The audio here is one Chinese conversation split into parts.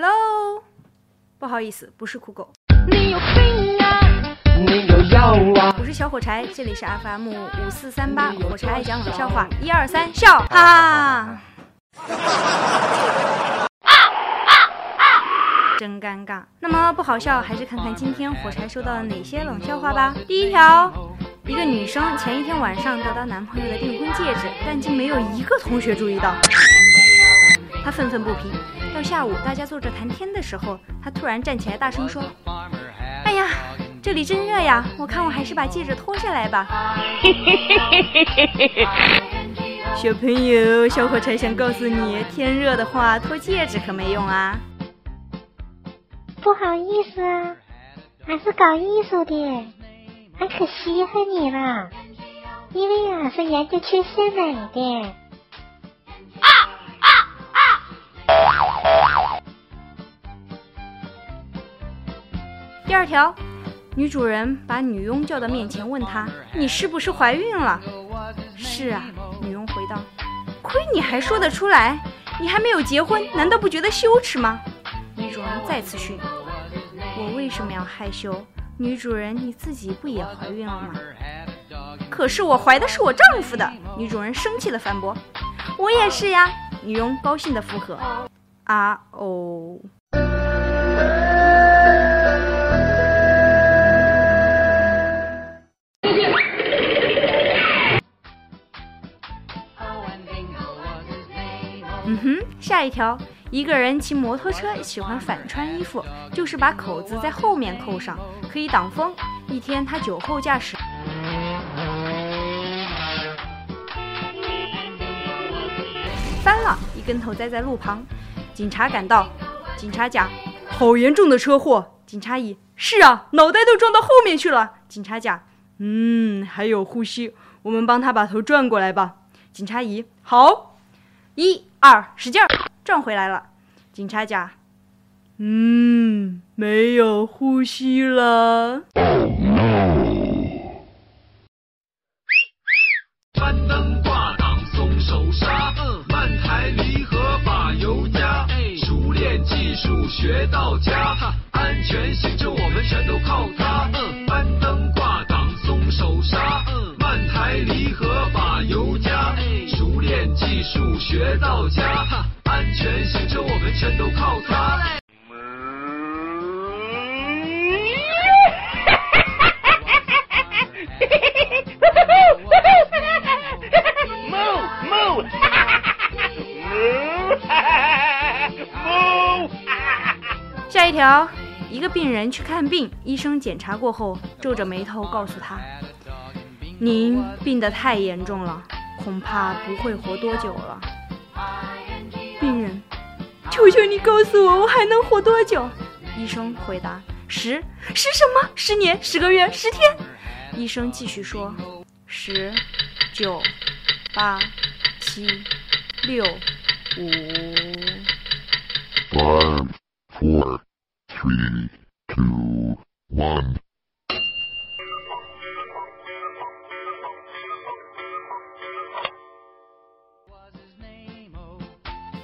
Hello，不好意思，不是酷狗，你有病啊！你有药啊！我是小火柴，这里是 FM 五四三八，火柴爱讲冷笑话，一二三，笑，哈哈。真尴尬。那么不好笑，还是看看今天火柴收到了哪些冷笑话吧。第一条，一个女生前一天晚上得到男朋友的订婚戒指，但竟没有一个同学注意到。她愤愤不平。到下午，大家坐着谈天的时候，他突然站起来，大声说：“哎呀，这里真热呀！我看我还是把戒指脱下来吧。”小朋友，小火柴想告诉你，天热的话，脱戒指可没用啊。不好意思啊，俺是搞艺术的，俺可稀罕你了，因为俺是研究缺陷美的。第二条，女主人把女佣叫到面前，问她：“你是不是怀孕了？”“是啊。”女佣回道。“亏你还说得出来，你还没有结婚，难道不觉得羞耻吗？”女主人再次训。我为什么要害羞？女主人，你自己不也怀孕了吗？可是我怀的是我丈夫的。女主人生气的反驳：“我也是呀。”女佣高兴的附和：“啊哦。”下一条。一个人骑摩托车喜欢反穿衣服，就是把口子在后面扣上，可以挡风。一天，他酒后驾驶，翻了一跟头栽在路旁。警察赶到，警察甲：好严重的车祸。警察乙：是啊，脑袋都撞到后面去了。警察甲：嗯，还有呼吸，我们帮他把头转过来吧。警察乙：好，一二，使劲儿。转回来了，警察甲，嗯，没有呼吸了。攀登挂挡松手刹，慢抬离合把油加，熟练技术学到家，安全行车我们全都靠它。学到家。安全行车，我们全都靠它。下一条，一个病人去看病，医生检查过后皱着眉头告诉他：“您病得太严重了，恐怕不会活多久了。”病人，求求你告诉我，我还能活多久？医生回答：十十什么？十年？十个月？十天？医生继续说：十、九、八、七、六、五。Five, four, three, two, one.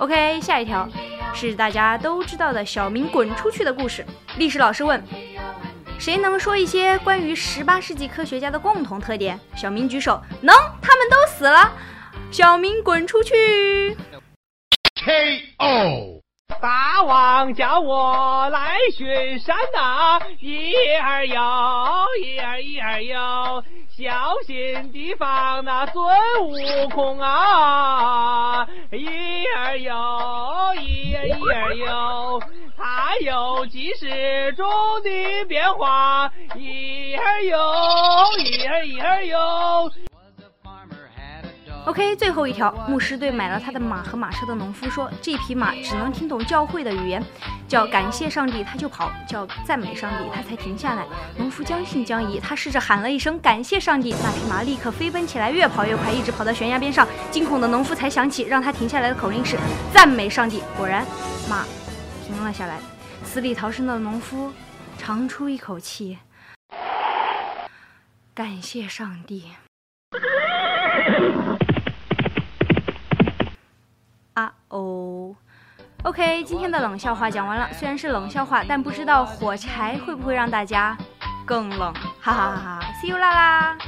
OK，下一条是大家都知道的小明滚出去的故事。历史老师问：谁能说一些关于十八世纪科学家的共同特点？小明举手，能，他们都死了。小明滚出去。KO。大王叫我来巡山呐，一二幺，一二一儿有，小心提防那孙悟空啊，一儿哟，一儿一儿哟，他有几十种的变化，一儿哟，一儿一儿哟。OK，最后一条，牧师对买了他的马和马车的农夫说：“这匹马只能听懂教会的语言，叫感谢上帝，他就跑；叫赞美上帝，他才停下来。”农夫将信将疑，他试着喊了一声“感谢上帝”，那匹马立刻飞奔起来，越跑越快，一直跑到悬崖边上。惊恐的农夫才想起让他停下来的口令是“赞美上帝”。果然，马停了下来。死里逃生的农夫长出一口气，感谢上帝。哦，OK，今天的冷笑话讲完了。虽然是冷笑话，但不知道火柴会不会让大家更冷。哈哈哈哈！See you 啦啦。